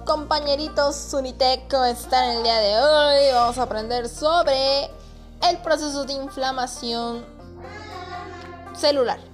compañeritos Sunitec? ¿Cómo están el día de hoy? Vamos a aprender sobre el proceso de inflamación celular.